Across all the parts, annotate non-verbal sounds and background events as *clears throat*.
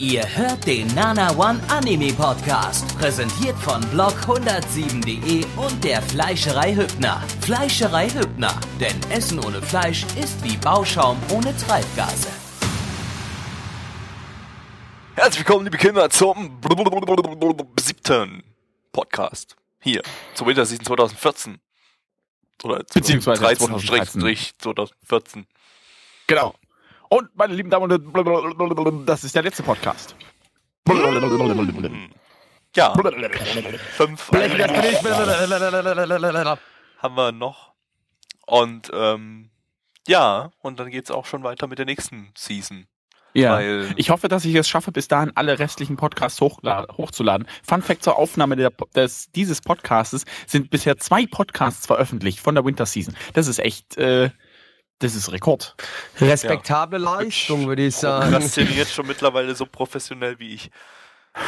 Ihr hört den Nana One Anime Podcast, präsentiert von blog107.de und der Fleischerei Hübner. Fleischerei Hübner, denn Essen ohne Fleisch ist wie Bauschaum ohne Treibgase. Herzlich willkommen, liebe Kinder, zum siebten Podcast. Hier, zur Winterseason 2014. Oder Beziehungsweise 2013, 2014. Genau. Und meine lieben Damen und Herren, das ist der letzte Podcast. Ja, fünf haben wir noch. Und ähm, ja, und dann geht's auch schon weiter mit der nächsten Season. Ja. Weil- Ich hoffe, dass ich es schaffe, bis dahin alle restlichen Podcasts hochzuladen. Fun Fact zur Aufnahme der, des, dieses Podcastes sind bisher zwei Podcasts veröffentlicht von der Winter Season. Das ist echt, äh, das ist Rekord. Respektable Leistung, würde ich sagen. Prokrastiniert schon mittlerweile so professionell wie ich. *laughs*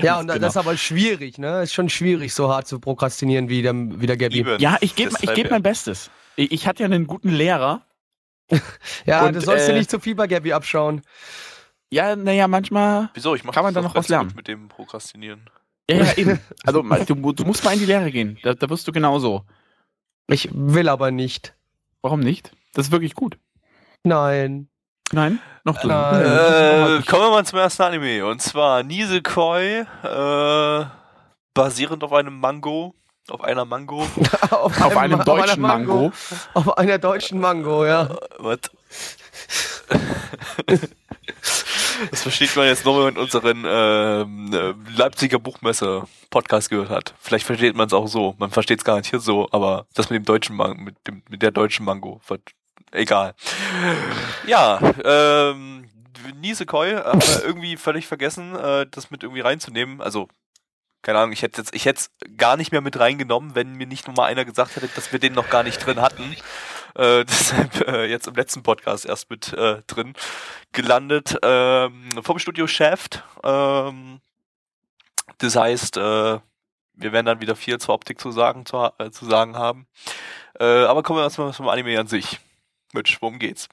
Ja, und genau. das ist aber schwierig, ne? Ist schon schwierig, so hart zu prokrastinieren wie der, wie der Gabby. Eben. Ja, ich gebe ich geb ja. mein Bestes. Ich, ich hatte ja einen guten Lehrer. *laughs* Ja, Und, du sollst dir äh, nicht zu viel bei Gabby abschauen. Ja, naja, manchmal. Wieso? Ich mach Kann man da noch was lernen? mit dem Prokrastinieren. Ja, ja, eben. *laughs* Also du, du musst mal in die Lehre gehen. Da, da wirst du genauso. Ich will aber nicht. Warum nicht? Das ist wirklich gut. Nein. Nein? Noch du. Nein. Äh, kommen wir mal zum ersten Anime. Und zwar Nisekoi, äh, basierend auf einem Mango. Auf einer Mango. *laughs* auf, Auf einem einer deutschen Mango. Auf einer deutschen Mango, ja. Äh, Was? *laughs* Das versteht man jetzt nur, wenn man unseren ähm, äh, Leipziger Buchmesse Podcast gehört hat. Vielleicht versteht man es auch so. Man versteht es garantiert so, aber das mit dem deutschen Mango, mit dem mit der deutschen Mango, egal. Ja, ähm, Nisekoi, haben wir irgendwie völlig vergessen, äh, das mit irgendwie reinzunehmen. Also keine Ahnung, ich hätte jetzt, ich es gar nicht mehr mit reingenommen, wenn mir nicht nur mal einer gesagt hätte, dass wir den noch gar nicht drin hatten. Äh, *laughs* deshalb äh, jetzt im letzten Podcast erst mit äh, drin gelandet. Ähm, vom Studio Shaft. Ähm, das heißt, äh, wir werden dann wieder viel zur Optik zu sagen, zu, äh, zu sagen haben. Äh, aber kommen wir erstmal zum Anime an sich. Mitch, worum geht's?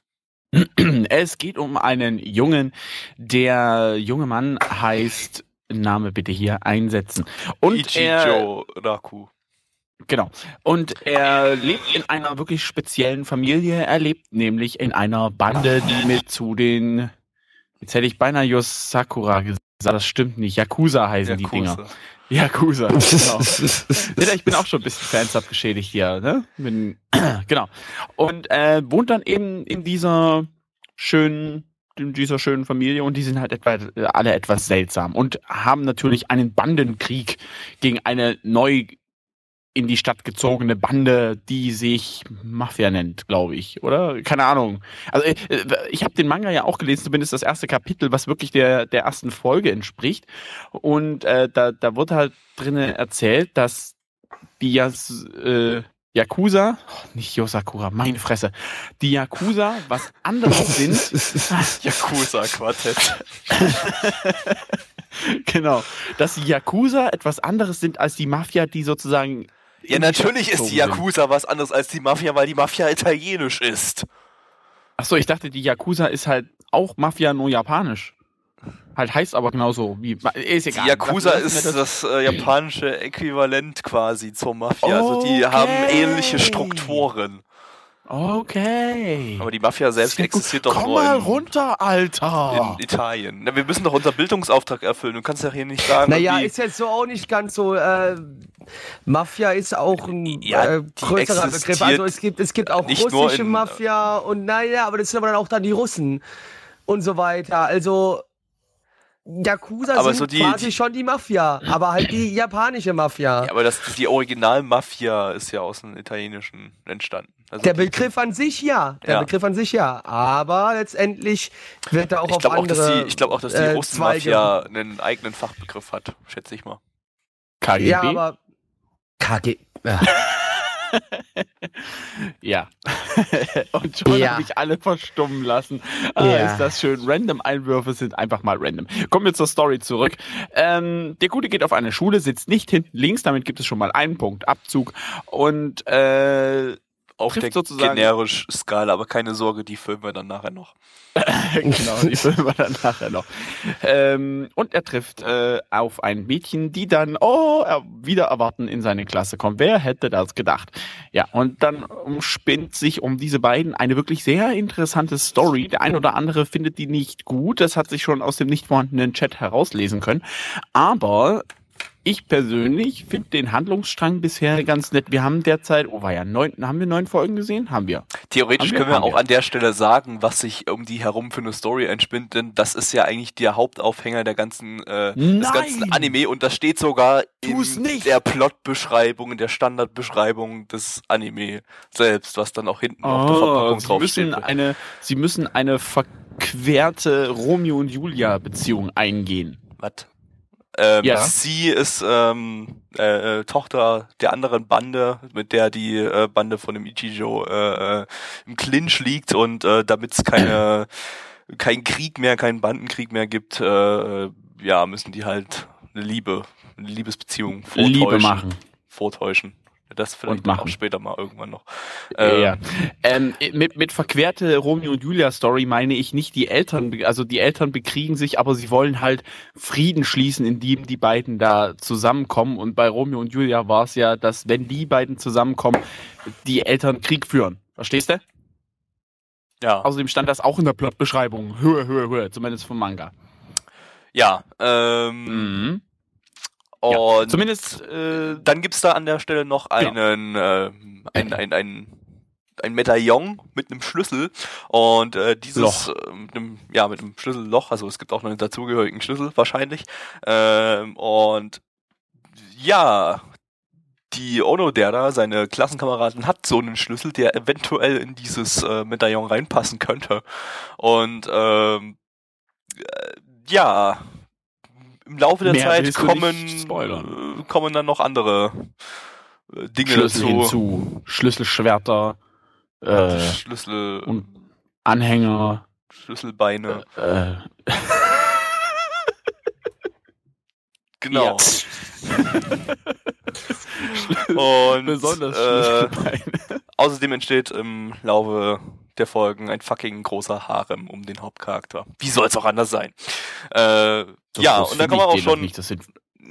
*clears throat* Es geht um einen Jungen. Der junge Mann heißt, Name bitte hier einsetzen. Und er, Ichijo Raku. genau. Und er lebt in einer wirklich speziellen Familie. Er lebt nämlich in einer Bande, die mit zu den, jetzt hätte ich beinahe Yosakura gesagt, das stimmt nicht. Yakuza heißen die Dinger. Yakuza. Yakuza, *laughs* genau. ja, ich bin auch schon ein bisschen fansub geschädigt hier, ne? Bin, *clears throat* genau. Und äh, wohnt dann eben in dieser schönen, in dieser schönen Familie und die sind halt etwa, alle etwas seltsam und haben natürlich einen Bandenkrieg gegen eine neu in die Stadt gezogene Bande, die sich Mafia nennt, glaube ich, oder? Keine Ahnung. Also äh, ich habe den Manga ja auch gelesen, zumindest das erste Kapitel, was wirklich der, der ersten Folge entspricht. Und äh, da, da wird halt drinnen erzählt, dass die Yas, äh, Yakuza, oh, nicht Yosakura, meine Fresse, die Yakuza was anderes *laughs* sind. *laughs* Yakuza Quartett. *laughs* genau. Dass die Yakuza etwas anderes sind als die Mafia, die sozusagen. Ja, die natürlich ist die. Yakuza was anderes als die Mafia, weil die Mafia italienisch ist. Achso, ich dachte, die Yakuza ist halt auch Mafia nur japanisch. Halt heißt aber genauso wie. Ist Die egal. Yakuza Lassen wir ist das, äh, japanische Äquivalent quasi zur Mafia. Also die haben Okay. ähnliche Strukturen. Okay. Aber die Mafia selbst existiert doch Komm nur mal in, runter, Alter. in Italien. Na, wir müssen doch unseren Bildungsauftrag erfüllen. Du kannst ja hier nicht sagen, Naja, ist jetzt so auch nicht ganz so. Äh, Mafia ist auch ein Ja, äh, größerer Begriff. Also es gibt, es gibt auch russische in- Mafia und naja, aber das sind aber dann auch dann die Russen und so weiter. Also Yakuza Aber sind so die- quasi die- schon die Mafia, aber halt die japanische Mafia. ja, aber das, die Original-Mafia ist ja aus dem Italienischen entstanden. Also der Begriff an sich ja, der Ja. Begriff an sich ja, aber letztendlich wird er auch Ich auf glaube auch, dass andere die, ich glaub auch, dass die äh, Russen-Mafia einen eigenen Fachbegriff hat, schätze ich mal. KGB? Ja, aber KG. *laughs* Ja. Ja. *laughs* Und schon Ja. habe ich alle verstummen lassen. Ah, Ja. Ist das schön. Random Einwürfe sind einfach mal random. Kommen wir zur Story zurück. Ähm, der Gute geht auf eine Schule, sitzt nicht hinten links, damit gibt es schon mal einen Punkt Abzug. Und äh, auf der sozusagen generisch Skala, aber keine Sorge, die filmen wir dann nachher noch. *laughs* genau, die filmen wir dann nachher noch. Ähm, und er trifft äh, auf ein Mädchen, die dann, oh, er wieder erwarten in seine Klasse kommt. Wer hätte das gedacht? Ja, und dann umspinnt sich um diese beiden eine wirklich sehr interessante Story. Der ein oder andere findet die nicht gut. Das hat sich schon aus dem nicht vorhandenen Chat herauslesen können. Aber ich persönlich finde den Handlungsstrang bisher ganz nett. Wir haben derzeit, oh war ja neun, haben wir neun Folgen gesehen? Haben wir. Theoretisch Haben wir? können wir Haben auch wir. an der Stelle sagen, was sich um die herum für eine Story entspinnt, denn das ist ja eigentlich der Hauptaufhänger der ganzen, äh, des ganzen Anime und das steht sogar Tu's in nicht! der Plotbeschreibung, in der Standardbeschreibung des Anime selbst, was dann auch hinten auf der Oh, Verpackung sie draufsteht. müssen eine, sie müssen eine verquerte Romeo und Julia Beziehung eingehen. Was? Ähm, Ja. Sie ist ähm, äh, äh, Tochter der anderen Bande, mit der die äh, Bande von dem Ichijo äh, äh, im Clinch liegt und äh, damit es keine kein Krieg mehr, keinen Bandenkrieg mehr gibt, äh, äh, ja, müssen die halt eine Liebe, eine Liebesbeziehung vortäuschen. Liebe machen. Vortäuschen. Das vielleicht Und machen. auch später mal irgendwann noch. ja. Ähm, mit, mit verquerte Romeo und Julia Story meine ich nicht die Eltern, also die Eltern bekriegen sich, aber sie wollen halt Frieden schließen, indem die beiden da zusammenkommen. Und bei Romeo und Julia war es ja, dass wenn die beiden zusammenkommen, die Eltern Krieg führen. Verstehst du? ja. Außerdem stand das auch in der Plotbeschreibung. Höhe, Höhe, Höhe, zumindest vom Manga. Ja. Ähm, Mhm. Ja, und Zumindest äh, dann gibt's da an der Stelle noch Genau. einen, äh, ein, ein, ein, ein Medaillon mit einem Schlüssel und äh, dieses Loch. äh, mit einem, ja mit einem Schlüsselloch, also es gibt auch noch einen dazugehörigen Schlüssel wahrscheinlich ähm, und ja die Ono der da, seine Klassenkameraden hat so einen Schlüssel, der eventuell in dieses äh, Medaillon reinpassen könnte und ähm, äh, ja im Laufe der Mehr Zeit kommen äh, kommen dann noch andere äh, Dinge Schlüssel dazu. hinzu, Schlüsselschwerter, äh, Schlüssel, und Anhänger. Schlüsselbeine. Äh, *laughs* Genau. Ja. *laughs* Und Besonders äh, Schlüsselbeine. außerdem entsteht im Laufe der Folgen ein fucking großer Harem um den Hauptcharakter. Wie soll es auch anders sein? Äh, ja, und kann man ich auch schon Nicht. Das sind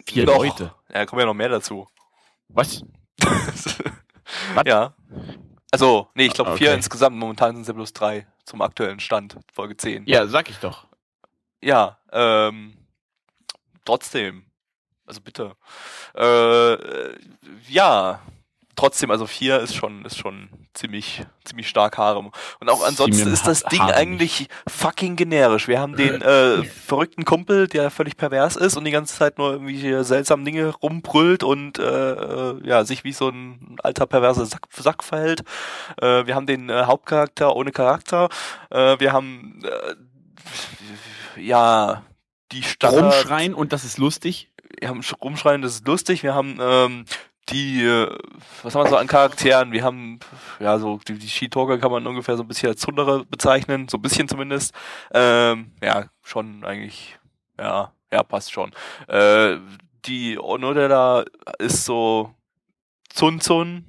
vier Doch. Leute. Ja, kommen ja noch mehr dazu. Was? *laughs* ja. Also, nee, ich glaube Ah, vier okay. insgesamt. Momentan sind es ja bloß drei zum aktuellen Stand, Folge 10. Ja, sag ich doch. Ja, ähm, trotzdem. Also bitte. Äh, äh, ja, trotzdem, also vier ist schon, ist schon ziemlich, ziemlich stark Harem. Und auch ansonsten ist das Ding haremig. eigentlich fucking generisch. Wir haben den äh, verrückten Kumpel, der völlig pervers ist und die ganze Zeit nur irgendwie seltsame Dinge rumbrüllt und äh, äh, ja, sich wie so ein alter perverser Sack, Sack verhält. Äh, wir haben den äh, Hauptcharakter ohne Charakter. Äh, wir haben äh, ja die Standard Rumschreien und das ist lustig. wir haben Sch- rumschreien, das ist lustig. Wir haben ähm, die, äh, was haben wir so an Charakteren? Wir haben, ja, so die, die Ski-Talker kann man ungefähr so ein bisschen als Zundere bezeichnen, so ein bisschen zumindest. Ähm, ja, schon eigentlich, ja, ja, passt schon. Äh, die Onodera ist so Zun Zun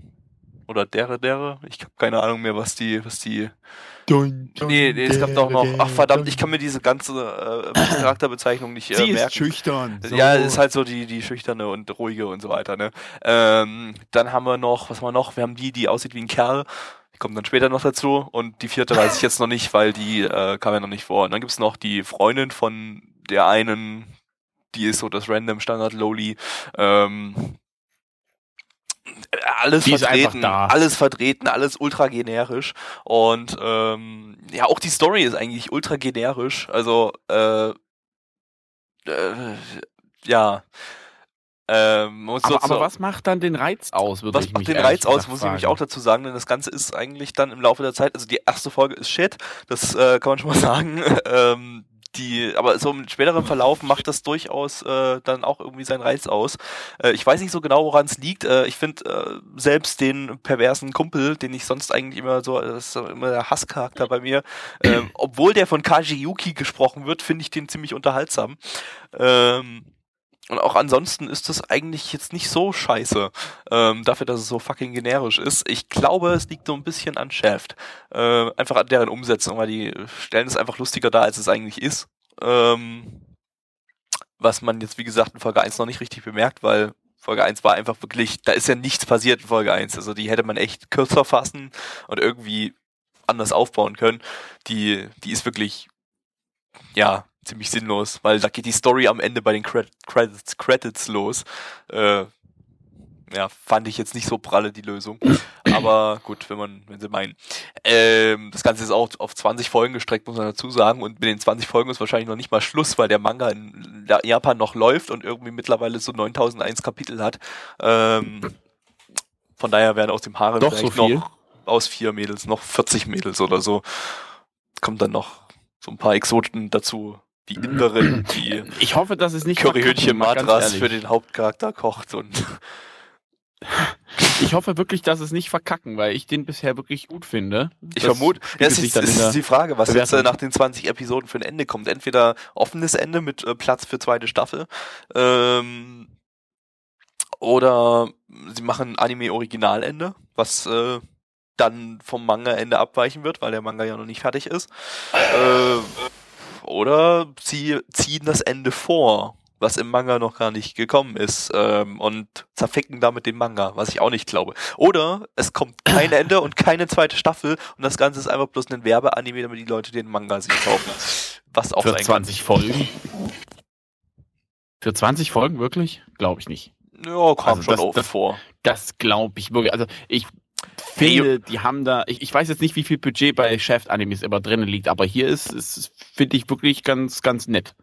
oder Dere Dere. Ich habe keine Ahnung mehr, was die, was die Nee, nee, es gab doch noch. Ach verdammt, ich kann mir diese ganze äh, Charakterbezeichnung nicht äh, Sie ist merken. schüchtern. So. Ja, ist halt so die, die schüchterne und ruhige und so weiter, ne? Ähm, dann haben wir noch, was haben wir noch? Wir haben die, die aussieht wie ein Kerl. Die kommt dann später noch dazu. Und die vierte weiß ich jetzt noch nicht, weil die äh, kam ja noch nicht vor. Und dann gibt's noch die Freundin von der einen, die ist so das random Standard Loli. Ähm, alles Die vertreten, alles vertreten, alles ultra generisch. Und ähm, ja auch die Story ist eigentlich ultra generisch, also äh, äh, ja. Ähm, muss aber, so- aber was macht dann den Reiz aus? Würde was macht mich den Reiz aus, muss ich nämlich auch dazu sagen, denn das Ganze ist eigentlich dann im Laufe der Zeit, also die erste Folge ist shit, das äh, kann man schon mal *laughs* sagen, ähm, die, aber so im späteren Verlauf macht das durchaus äh, dann auch irgendwie seinen Reiz aus. Äh, ich weiß nicht so genau, woran es liegt. Äh, ich finde äh, selbst den perversen Kumpel, den ich sonst eigentlich immer so, das ist immer der Hasscharakter bei mir, ähm, obwohl der von Kaji Yuki gesprochen wird, finde ich den ziemlich unterhaltsam. Ähm, und auch ansonsten ist das eigentlich jetzt nicht so scheiße, ähm, dafür, dass es so fucking generisch ist. Ich glaube, es liegt so ein bisschen an Shaft. Äh, einfach an deren Umsetzung, weil die stellen es einfach lustiger dar, als es eigentlich ist. Ähm, was man jetzt, wie gesagt, in Folge 1 noch nicht richtig bemerkt, weil Folge 1 war einfach wirklich, da ist ja nichts passiert in Folge 1. Also die hätte man echt kürzer fassen und irgendwie anders aufbauen können. Die, die ist wirklich, ja, ziemlich sinnlos, weil da geht die Story am Ende bei den Credits, Credits los. Äh, ja, fand ich jetzt nicht so pralle die Lösung. Aber gut, wenn man, wenn sie meinen. Ähm, das Ganze ist auch auf 20 Folgen gestreckt, muss man dazu sagen. Und mit den 20 Folgen ist wahrscheinlich noch nicht mal Schluss, weil der Manga in Japan noch läuft und irgendwie mittlerweile so 9001 Kapitel hat. Ähm, von daher werden aus dem Haare Doch vielleicht so noch aus vier Mädels noch 40 Mädels oder so. Kommt dann noch so ein paar Exoten dazu die Inderin, *clears throat* die ich hoffe, dass es nicht Curryhütchen Matras für den Hauptcharakter kocht und ich hoffe wirklich, dass es nicht verkacken, weil ich den bisher wirklich gut finde. Ich vermute, das ist, ist die Frage, was jetzt äh, nach den 20 Episoden für ein Ende kommt. Entweder offenes Ende mit äh, Platz für zweite Staffel, ähm, oder sie machen ein Anime-Originalende, was äh, dann vom Manga-Ende abweichen wird, weil der Manga ja noch nicht fertig ist. Äh, oder sie ziehen das Ende vor, was im Manga noch gar nicht gekommen ist, ähm, und zerficken damit den Manga, was ich auch nicht glaube. Oder es kommt kein *laughs* Ende und keine zweite Staffel und das Ganze ist einfach bloß ein Werbeanime, damit die Leute den Manga sich kaufen. Was auch Für 20 kann. Folgen? Für 20 Folgen wirklich? Glaube ich nicht. Ja, kam also schon das, oft das, vor. Das glaube ich wirklich. Also ich finde, die haben da, ich, ich weiß jetzt nicht, wie viel Budget bei Chef Animes immer drinnen liegt, aber hier ist, ist finde ich wirklich ganz, ganz nett.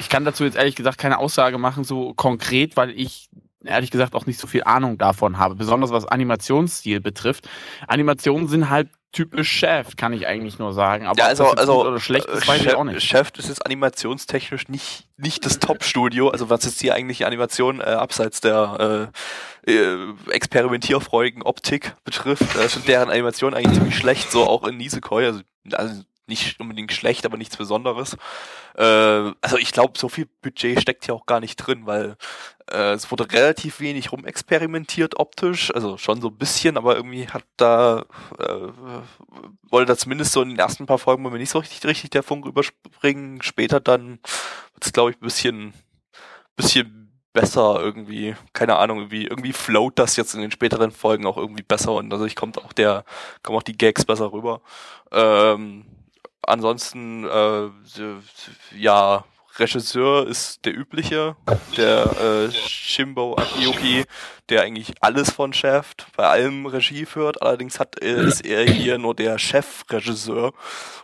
Ich kann dazu jetzt ehrlich gesagt keine Aussage machen, so konkret, weil ich ehrlich gesagt auch nicht so viel Ahnung davon habe, besonders was Animationsstil betrifft. Animationen sind halt typisch Chef, kann ich eigentlich nur sagen. Aber ja, also, also oder schlecht ist, weiß Chef, ich auch nicht. Chef ist jetzt animationstechnisch nicht, nicht das Top-Studio, also was jetzt hier eigentlich Animation äh, abseits der äh, äh, experimentierfreudigen Optik betrifft, äh, sind deren Animationen eigentlich ziemlich schlecht, so auch in Nisekoi, also, also nicht unbedingt schlecht, aber nichts Besonderes. Äh, also ich glaube, so viel Budget steckt hier auch gar nicht drin, weil äh, es wurde relativ wenig rumexperimentiert optisch, also schon so ein bisschen, aber irgendwie hat da äh, wollte da zumindest so in den ersten paar Folgen mir nicht so richtig richtig der Funk überspringen. Später dann wird es glaube ich ein bisschen bisschen besser irgendwie, keine Ahnung, irgendwie, irgendwie float das jetzt in den späteren Folgen auch irgendwie besser und also ich kommt auch der, kommen auch die Gags besser rüber. Ähm, ansonsten, äh, ja, Regisseur ist der übliche, der äh, Shimbo Akiyuki, der eigentlich alles von Shaft bei allem Regie führt. Allerdings hat, äh, ist er hier nur der Chefregisseur.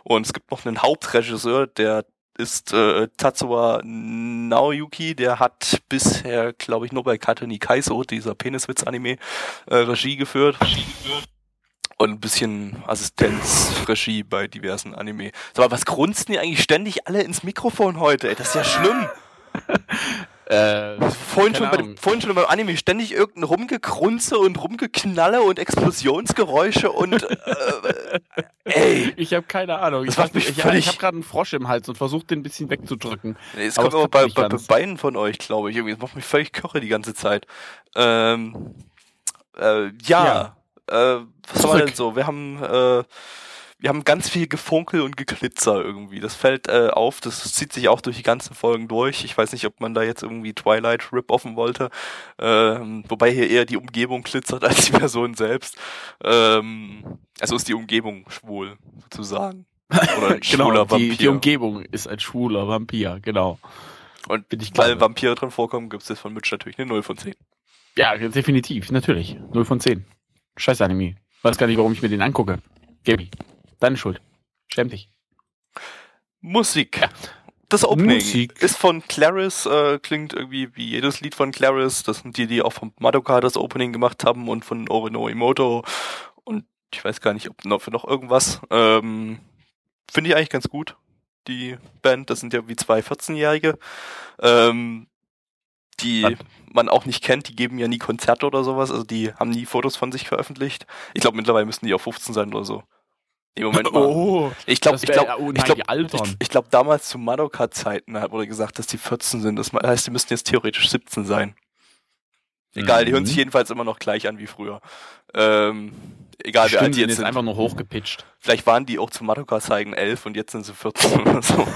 Und es gibt noch einen Hauptregisseur, der ist äh, Tatsuya Naoyuki, der hat bisher, glaube ich, nur bei Katani Kaiso, dieser Peniswitz-Anime, äh, Regie geführt. Regie geführt und ein bisschen Assistenzregie bei diversen Anime. Aber was grunzen die eigentlich ständig alle ins Mikrofon heute? Ey, das ist ja schlimm. *laughs* Äh, vorhin, schon bei, vorhin schon beim Anime ständig irgendein Rumgekrunze und Rumgeknalle und Explosionsgeräusche und äh, ey. Ich habe keine Ahnung. Ich habe ich, ich hab gerade einen Frosch im Hals und versucht den ein bisschen wegzudrücken. Es kommt aber bei, bei, bei beiden von euch, glaube ich. Irgendwie. Das macht mich völlig köche die ganze Zeit. Ähm, äh, ja. ja. Äh, was Zurück. war denn so? Wir haben, äh, wir haben ganz viel Gefunkel und Geklitzer irgendwie. Das fällt äh, auf, das zieht sich auch durch die ganzen Folgen durch. Ich weiß nicht, ob man da jetzt irgendwie Twilight Rip offen wollte. Ähm, wobei hier eher die Umgebung glitzert *laughs* als die Person selbst. Ähm, also ist die Umgebung schwul, sozusagen. Oder ein *laughs* genau, schwuler Vampir. Die, die Umgebung ist ein schwuler Vampir, genau. Und weil Vampire drin vorkommen, gibt es jetzt von Mitch natürlich eine 0 von 10. Ja, definitiv, natürlich. 0 von 10. Scheiß Anime. Weiß gar nicht, warum ich mir den angucke. Gaby, deine Schuld. Schäm dich. Musik. Ja. Das Opening Musik. ist von Claris, äh, klingt irgendwie wie jedes Lied von Claris. Das sind die, die auch von Madoka das Opening gemacht haben und von Orino Imoto. Und ich weiß gar nicht, ob noch für noch irgendwas. Ähm, Finde ich eigentlich ganz gut, die Band. Das sind ja wie zwei 14-Jährige. Ähm, die? Man auch nicht kennt, die geben ja nie Konzerte oder sowas, also die haben nie Fotos von sich veröffentlicht. Ich glaube, mittlerweile müssten die auf 15 sein oder so. Nee, Moment *laughs* mal. Oh, ich glaube, ich glaube, oh ich glaube, ich, ich glaube, damals zu Madoka-Zeiten wurde gesagt, dass die 14 sind. Das heißt, die müssten jetzt theoretisch 17 sein. Egal, die hören Mhm. sich jedenfalls immer noch gleich an wie früher. Ähm, egal Stimmt, wie alt die jetzt sind. einfach nur hochgepitcht. Vielleicht waren die auch zu Madoka Zeigen 11 und jetzt sind sie 14 oder so.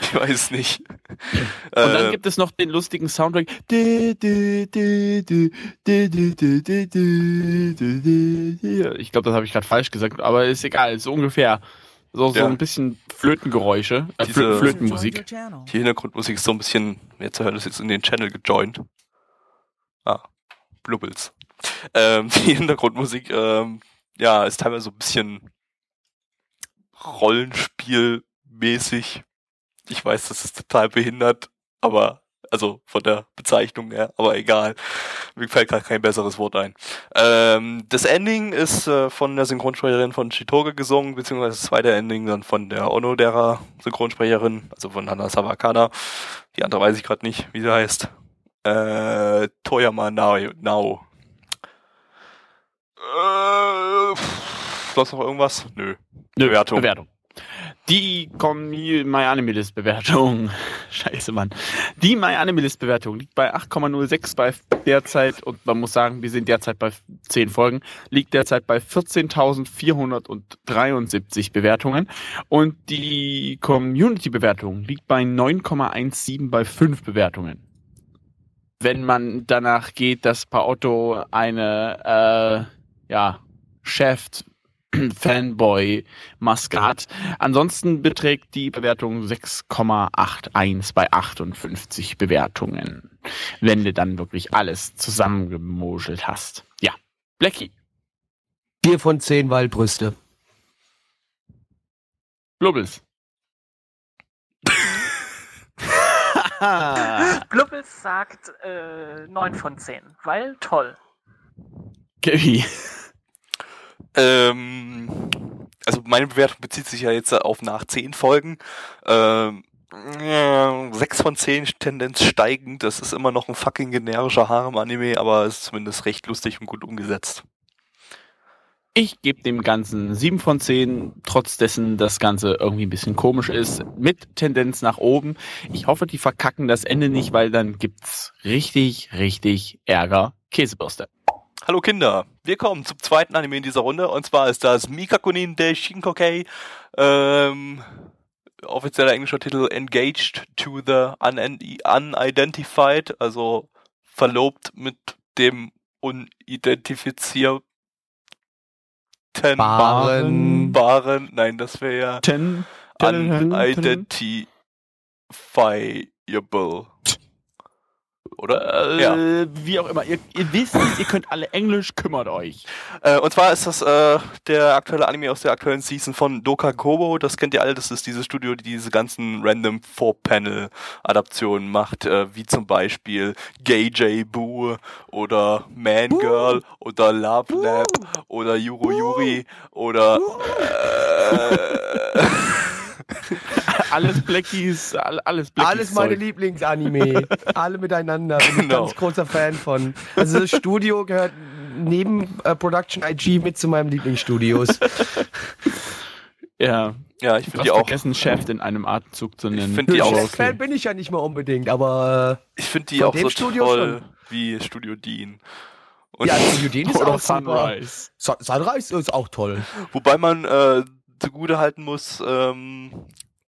ich weiß nicht. Und dann gibt es noch den lustigen Soundtrack. Ich glaube, das habe ich gerade falsch gesagt, aber ist egal, so ungefähr. So, so ja. ein bisschen Flötengeräusche, äh, Diese, Flötenmusik. Die Hintergrundmusik ist so ein bisschen, wer zur Hölle ist jetzt in den Channel gejoint? Ah, Blubbels. Ähm, *laughs* die Hintergrundmusik, ähm, ja, ist teilweise so ein bisschen Rollenspielmäßig. Ich weiß, das ist total behindert, aber, also von der Bezeichnung her, aber egal. Mir fällt gerade kein besseres Wort ein. Ähm, das Ending ist äh, von der Synchronsprecherin von Chitoge gesungen, beziehungsweise das zweite Ending dann von der Onodera Synchronsprecherin, also von Hana Sawakana. Die andere weiß ich gerade nicht, wie sie heißt. Äh, Toyama Nao. Äh, pff, sonst noch irgendwas? Nö. Nö, Bewertung. Bewertung. Die Commu- My Anime List Bewertung. *laughs* Scheiße, Mann. Die My Anime List Bewertung liegt bei 8,06 bei derzeit und man muss sagen, wir sind derzeit bei 10 Folgen, liegt derzeit bei 14.473 Bewertungen und die Community Bewertung liegt bei 9,17 bei 5 Bewertungen. Wenn man danach geht, dass Paotto eine, äh, ja, Chef *clears throat* Fanboy Maskat. Ansonsten beträgt die Bewertung 6,81 bei 58 Bewertungen. Wenn du dann wirklich alles zusammengemoschelt hast. Ja. Blackie. Vier von zehn Waldbrüste. Blubbels. *laughs* Blubbels sagt äh, 9 von 10, weil toll. Äh, Gaby. Ähm, also meine Bewertung bezieht sich ja jetzt auf nach 10 Folgen. Ähm, ja, 6 von 10 Tendenz steigend. Das ist immer noch ein fucking generischer Harem-Anime, aber ist zumindest recht lustig und gut umgesetzt. Ich gebe dem Ganzen 7 von 10, trotz dessen das Ganze irgendwie ein bisschen komisch ist, mit Tendenz nach oben. Ich hoffe, die verkacken das Ende nicht, weil dann gibt's richtig, richtig Ärger. Käsebürste. Hallo Kinder, wir kommen zum zweiten Anime in dieser Runde und zwar ist das Mikakunin de Shinkokei. Ähm, offizieller englischer Titel Engaged to the Un Unidentified, also verlobt mit dem unidentifizierten Baren. Baren. Nein, das wäre ja Ten, ten, ten, ten. unidentifiable. Oder? Äh, Ja. Wie auch immer. Ihr, ihr wisst es, ihr könnt alle Englisch, kümmert euch. Äh, und zwar ist das äh, der aktuelle Anime aus der aktuellen Season von Doka Kobo. Das kennt ihr alle. Das ist dieses Studio, die diese ganzen random Four-Panel-Adaptionen macht, äh, wie zum Beispiel Gay J Boo oder Man Girl oder Love Lab oder Yuro Yuri oder äh, *laughs* *laughs* *laughs* Alles Blackies, all- alles Blackies. Alles meine. Lieblingsanime. *laughs* Alle miteinander. Bin ich Genau. ganz großer Fan von. Also das Studio gehört neben äh, Production IG mit zu meinen Lieblingsstudios. Ja. ja, ich finde die auch, vergessen, Chef in einem Atemzug zu nennen. find die auch- Aber Fan bin ich ja nicht mehr unbedingt, aber ich finde die auch so Studio toll schon. wie Studio Dean. äh, Und ja, Studio Dean ist *laughs* auch super. Sunrise. Sun- Sunrise ist auch toll. Wobei man äh, zugute halten muss, ähm,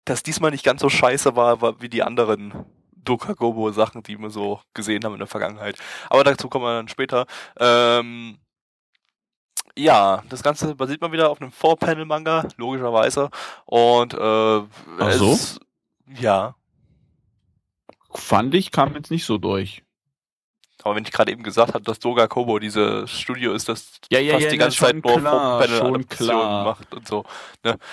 dass diesmal nicht ganz so scheiße war, war wie die anderen Dokagobo-Sachen, die wir so gesehen haben in der Vergangenheit. Aber dazu kommen wir dann später. Ähm, ja, das Ganze basiert mal wieder auf einem Four-Panel-Manga, logischerweise. Und äh, Ach so? es, ja, Fand ich, kam jetzt nicht so durch. Aber wenn ich gerade eben gesagt habe, dass Doga Kobo dieses Studio ist, das Ja, ja, fast ja, die ganze schon Zeit nur klar, schon Four-Panel-Adaptionen klar. macht und so.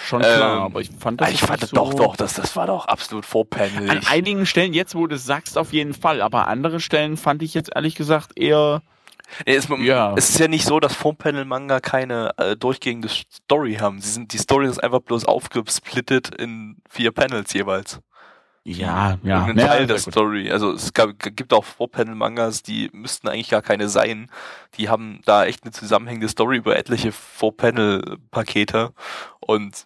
Schon klar, Ähm, aber ich fand das ich nicht fand das so doch, doch, das, das war doch absolut Four-Panel. An einigen Stellen, jetzt wo du es sagst, auf jeden Fall, aber andere Stellen fand ich jetzt ehrlich gesagt eher. Nee, es, Ja. es ist ja nicht so, dass Foam-Panel-Manga keine äh, durchgehende Story haben. Sie sind, die Story ist einfach bloß aufgesplittet in vier Panels jeweils. Ja, ja. Ja, Teil der. Story. Also es gab, gibt auch Four-Panel-Mangas, die müssten eigentlich gar keine sein. Die haben da echt eine zusammenhängende Story über etliche Four-Panel-Pakete und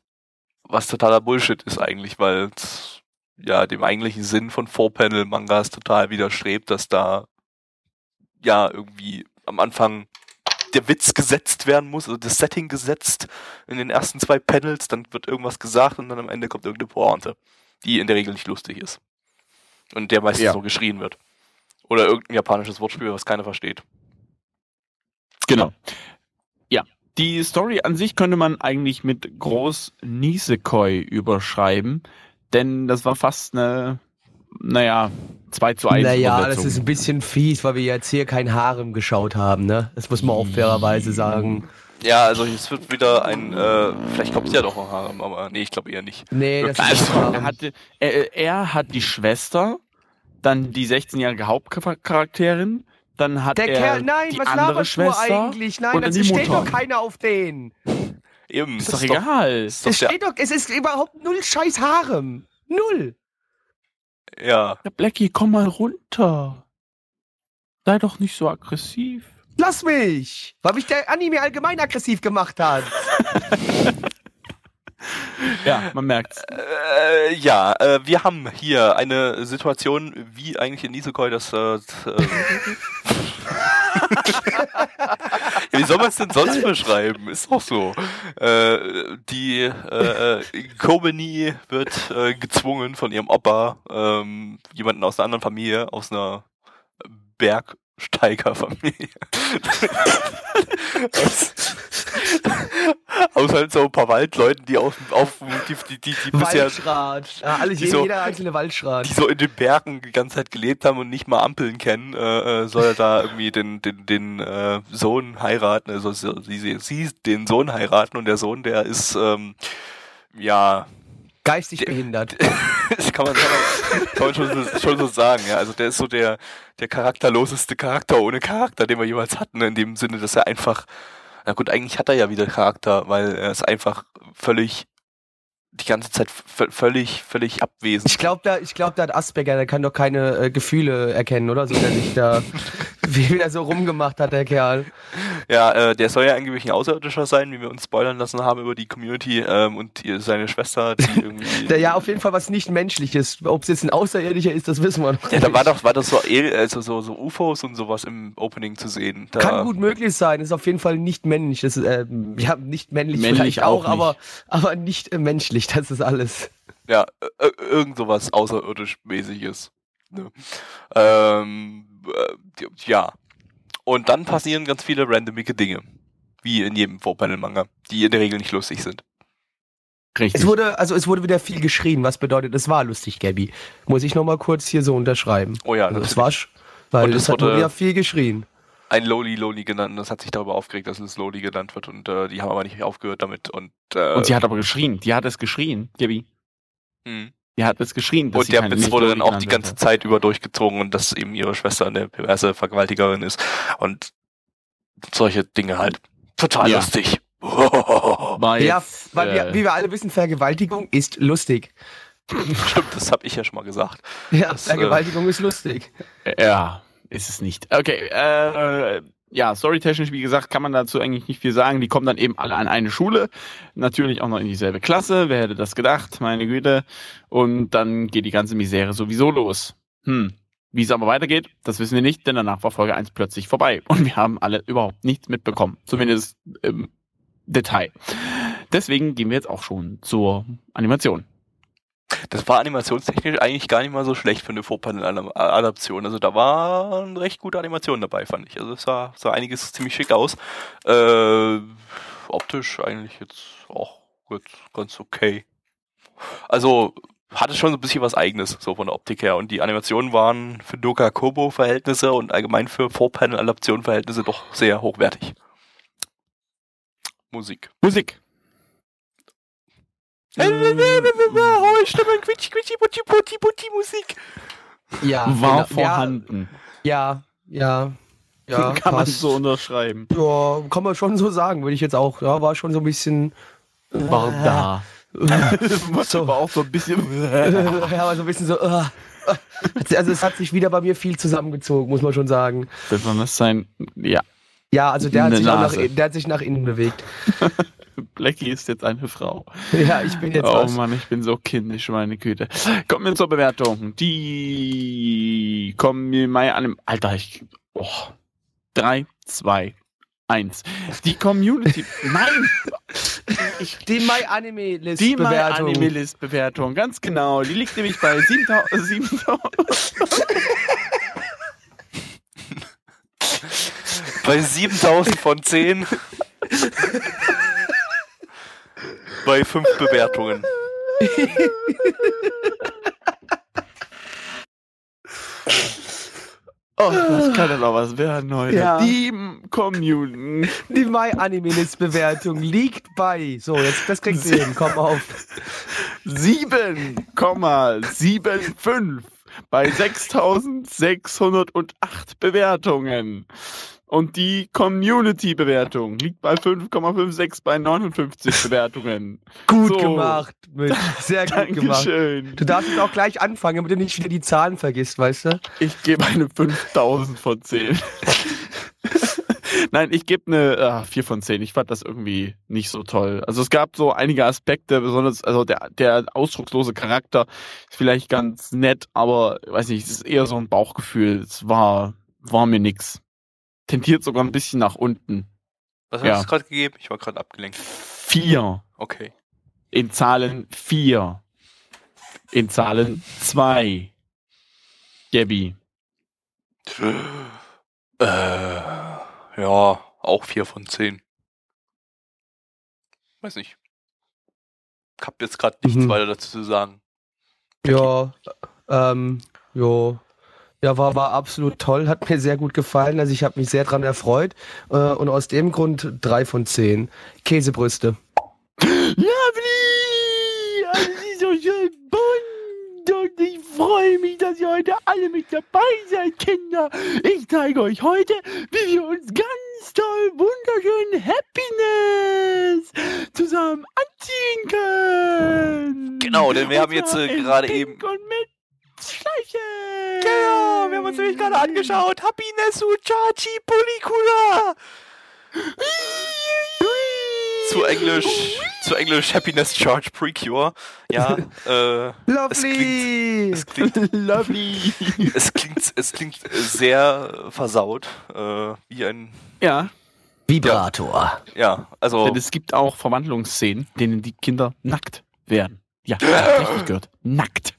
was totaler Bullshit ist eigentlich, weil es ja dem eigentlichen Sinn von Four-Panel-Mangas total widerstrebt, dass da ja irgendwie am Anfang der Witz gesetzt werden muss, also das Setting gesetzt in den ersten zwei Panels, dann wird irgendwas gesagt und dann am Ende kommt irgendeine Pointe, die in der Regel nicht lustig ist. Und der meistens Ja. so geschrien wird. Oder irgendein japanisches Wortspiel, was keiner versteht. Genau. Ja, die Story an sich könnte man eigentlich mit groß Nisekoi überschreiben, denn das war fast eine, naja, 2 zu 1 Naja, das ist ein bisschen fies, weil wir jetzt hier kein Harem geschaut haben, ne? Das muss man auch fairerweise sagen. Ja, also es wird wieder ein, äh, vielleicht kommt es ja doch noch Harem, aber nee, ich glaube eher nicht. Nee, das ist Also, er, hatte, er, er hat die Schwester, dann die 16-jährige Hauptcharakterin, dann hat Der er Kerl, nein, die was andere laberst du Schwester. eigentlich? Nein, und dann das die steht Mutter. doch keiner auf den. Eben, Ist das doch egal. Ist doch Es steht doch, es ist überhaupt null scheiß Harem. Null. ja, Ja, Blackie, komm mal runter. Sei doch nicht so aggressiv. Lass mich! Weil mich der Anime allgemein aggressiv gemacht hat. Ja, man merkt's. Äh, ja, äh, wir haben hier eine Situation, wie eigentlich in Nisekoi das. Äh, äh, *laughs* wie soll man es denn sonst beschreiben? Ist doch so. Äh, die äh, äh, Kobeni wird äh, gezwungen von ihrem Opa, ähm, jemanden aus einer anderen Familie, aus einer Bergsteigerfamilie. Aus, aus halt so ein paar Waldleuten, die auf, auf die, die, die, die bisher Waldschrat. Ja, alle, die jeder, so- jeder einzelne Waldschrat. die so in den Bergen die ganze Zeit gelebt haben und nicht mal Ampeln kennen, äh, äh, soll er da irgendwie den, den, den äh, Sohn heiraten, also sie, sie, sie den Sohn heiraten und der Sohn, der ist, ähm, ja, Geistig behindert. *laughs* das kann man, kann man, schon, so, schon so sagen, ja. Also der ist so der, der charakterloseste Charakter ohne Charakter, den wir jemals hatten, in dem Sinne, dass er einfach, na gut, eigentlich hat er ja wieder Charakter, weil er ist einfach völlig die ganze Zeit völlig, völlig abwesend. Ich glaube, da, ich glaub, da hat Asperger, der kann doch keine äh, Gefühle erkennen, oder? So, der sich da, *laughs* wie er so rumgemacht hat, der Kerl. Ja, äh, der soll ja angeblich ein Außerirdischer sein, wie wir uns spoilern lassen haben über die Community ähm, und die, seine Schwester, die *laughs* irgendwie. Der ja auf jeden Fall was nicht menschliches. Ob es jetzt ein Außerirdischer ist, das wissen wir noch ja, da nicht. war doch, war doch so, also so, so UFOs und sowas im Opening zu sehen. Da, Kann gut möglich sein, ist auf jeden Fall nicht männlich. Das ist, äh, ja, nicht männlich, Männlich vielleicht auch, auch nicht. aber, aber nicht äh, menschlich, das ist alles. Ja, äh, äh, irgend sowas außerirdisch-mäßiges. Ne? Ähm, äh, ja. Und dann passieren ganz viele randomige Dinge. Wie in jedem Vorpanel-Manga, die in der Regel nicht lustig sind. Richtig. Es wurde, also es wurde wieder viel geschrien, was bedeutet, es war lustig, Gabby. Muss ich nochmal kurz hier so unterschreiben. Oh ja, Also das war, weil Und es es hat wurde- wieder viel geschrien. ein Loli Loli genannt. und Das hat sich darüber aufgeregt, dass es Loli genannt wird und äh, die haben aber nicht aufgehört damit. Und, äh, Und sie hat aber geschrien. Die hat es geschrien, Gabi. mh. Die hat es geschrien. dass und sie der Witz wurde dann auch die ganze wird. Zeit über durchgezogen und dass eben ihre Schwester eine perverse Vergewaltigerin ist. Und solche Dinge halt. Total Ja. lustig. *laughs* War Ja, jetzt, weil äh, wir, wie wir alle wissen, Vergewaltigung ist lustig. Stimmt, das habe ich ja schon mal gesagt. Ja, Das, äh, Vergewaltigung ist lustig. Ja, ist es nicht. Okay, äh, ja, storytechnisch, wie gesagt, kann man dazu eigentlich nicht viel sagen. Die kommen dann eben alle an eine Schule, natürlich auch noch in dieselbe Klasse. Wer hätte das gedacht? Meine Güte. Und dann geht die ganze Misere sowieso los. Hm. Wie es aber weitergeht, das wissen wir nicht, denn danach war Folge 1 plötzlich vorbei. Und wir haben alle überhaupt nichts mitbekommen. Zumindest im Detail. Deswegen gehen wir jetzt auch schon zur Animation. Das war animationstechnisch eigentlich gar nicht mal so schlecht für eine Vorpanel-Adaption. Also da waren recht gute Animationen dabei, fand ich. Also es sah, sah einiges ziemlich schick aus. Äh, optisch eigentlich jetzt auch gut, ganz okay. Also hatte schon so ein bisschen was eigenes, so von der Optik her. Und die Animationen waren für Doka Kobo-Verhältnisse und allgemein für Vorpanel-Adaption-Verhältnisse doch sehr hochwertig. Musik. Musik. Hohe Stimmen, quitschi, quitschi, putti, putti, putti, Musik. Ja, War genau. vorhanden. Ja, ja, ja. kann man so unterschreiben. Ja, kann man schon so sagen, würde ich jetzt auch. Ja, war schon so ein bisschen. War da. *laughs* so. Aber auch so ein bisschen. *laughs* ja, aber so ein bisschen so. Uh, also es hat sich wieder bei mir viel zusammengezogen, muss man schon sagen. Besonders sein, ja. Ja, also der hat, sich auch nach, der hat sich nach innen bewegt. *laughs* Blackie ist jetzt eine Frau. *laughs* Ja, ich bin jetzt Oh was. Mann, ich bin so kindisch, meine Güte. Kommen wir zur Bewertung. Die kommen mir mal an. dem- Alter, ich. Oh. Drei, zwei, eins. Die Community. *laughs* Nein! Ich, Die My Anime List die My Bewertung. Anime List Bewertung, ganz genau. Die liegt nämlich bei 7000. 7000 Bei 7000 von 10. bei 5 Bewertungen. Oh, das kann ja noch was werden heute. Ja. Die Community. Die My Anime List Bewertung liegt bei. So, jetzt das kriegst du hin. Komm auf. 7,75 bei 6608 Bewertungen. Und die Community-Bewertung liegt bei 5,56 bei 59 Bewertungen. *laughs* Gut So. gemacht, Mitch. Sehr gut gemacht. Dankeschön. Du darfst jetzt auch gleich anfangen, damit du nicht wieder die Zahlen vergisst, weißt du? Ich gebe eine 5000 von 10. *laughs* Nein, ich gebe eine ah, 4 von 10. Ich fand das irgendwie nicht so toll. Also es gab so einige Aspekte, besonders, also der, der ausdruckslose Charakter ist vielleicht ganz nett, aber weiß nicht, es ist eher so ein Bauchgefühl. Es war, war mir nix. Tendiert sogar ein bisschen nach unten. Was Ja. hast du gerade gegeben? Ich war gerade abgelenkt. 4. Okay. In Zahlen 4. In Zahlen 2. Gabby. Äh, ja, auch 4 von 10. Weiß nicht. Ich hab jetzt gerade nichts Mhm. weiter dazu zu sagen. Ja, ähm, jo. Ja, war, war absolut toll, hat mir sehr gut gefallen. Also ich habe mich sehr dran erfreut. Äh, und aus dem Grund drei von zehn. Käsebrüste. Lovely! Alles ist so schön bunt und ich freue mich, dass ihr heute alle mit dabei seid, Kinder. Ich zeige euch heute, wie wir uns ganz toll, wunderschön Happiness zusammen anziehen können. Genau, denn wir Und haben jetzt, äh, gerade eben- Und mit Schleichen. Genau, wir haben uns nämlich gerade angeschaut. Happiness Uchachi Pulikula. Zu Englisch, zu Englisch Happiness Charge Precure. Ja, äh, Lovely! es klingt, *laughs* Lovely. es klingt, es klingt sehr versaut, äh, wie ein, Ja, Vibrator. ja, also, denn es gibt auch Verwandlungsszenen, denen die Kinder nackt werden. Ja, *laughs* richtig gehört. Nackt.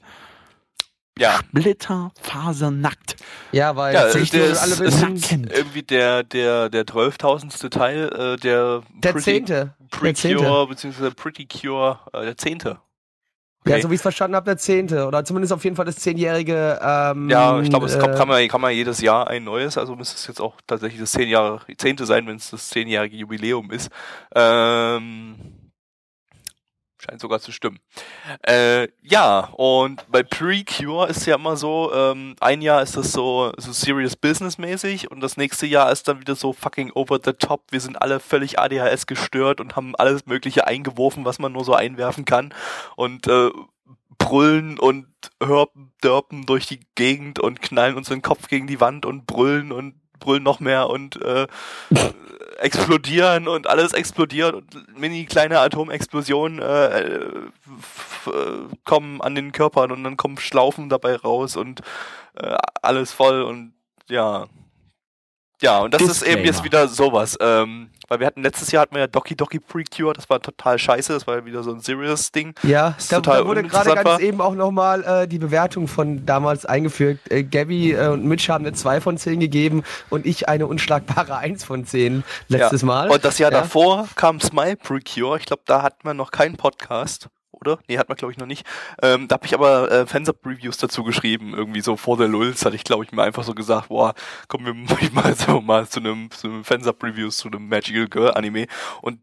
Ja, Splitterfasernackt. Ja, weil ja, ich der, es, alle ist irgendwie der, der, der zwölftausendste Teil, äh, der, der Pretty- Zehnte. Precure, beziehungsweise Pretty Cure, äh, der Zehnte. Ja, Okay. so wie ich es verstanden habe, der Zehnte. Oder zumindest auf jeden Fall das zehnjährige. Ähm, Ja, ich glaube, es kommt, äh, kann, man, kann man jedes Jahr ein neues, also müsste es jetzt auch tatsächlich das zehn Jahre, Zehnte sein, wenn es das zehnjährige Jubiläum ist. Ähm, scheint sogar zu stimmen. Äh, ja, und bei Precure ist ja immer so, ähm, ein Jahr ist das so, so serious business mäßig und das nächste Jahr ist dann wieder so fucking over the top. Wir sind alle völlig ADHS gestört und haben alles Mögliche eingeworfen, was man nur so einwerfen kann und äh, brüllen und hörpen, dörpen durch die Gegend und knallen uns den Kopf gegen die Wand und brüllen und brüllen noch mehr und äh, *laughs* explodieren und alles explodiert und mini kleine Atomexplosionen äh, kommen an den Körpern und dann kommen Schlaufen dabei raus und äh, alles voll und ja. Ja, und das ist eben jetzt Disclaimer. wieder sowas. Ähm, weil wir hatten letztes Jahr hatten wir ja Doki Doki Precure, das war total scheiße, das war ja wieder so ein serious Ding. Ja, da, da wurde gerade ganz war. eben auch nochmal äh, die Bewertung von damals eingefügt. Äh, Gabby äh, und Mitch haben eine 2 von 10 gegeben und ich eine unschlagbare *laughs* 1 von 10 letztes ja. Mal. Und das Jahr Ja. davor kam Smile Precure. Ich glaube, da hat man noch keinen Podcast, oder? Nee, hat man glaube ich noch nicht. Ähm, da habe ich aber äh, Fansub-Reviews dazu geschrieben. Irgendwie so vor der Lulz hatte ich, glaube ich, mir einfach so gesagt, boah, kommen wir *laughs* mal so mal zu einem, zu einem Fansub-Reviews zu einem Magical Girl Anime. Und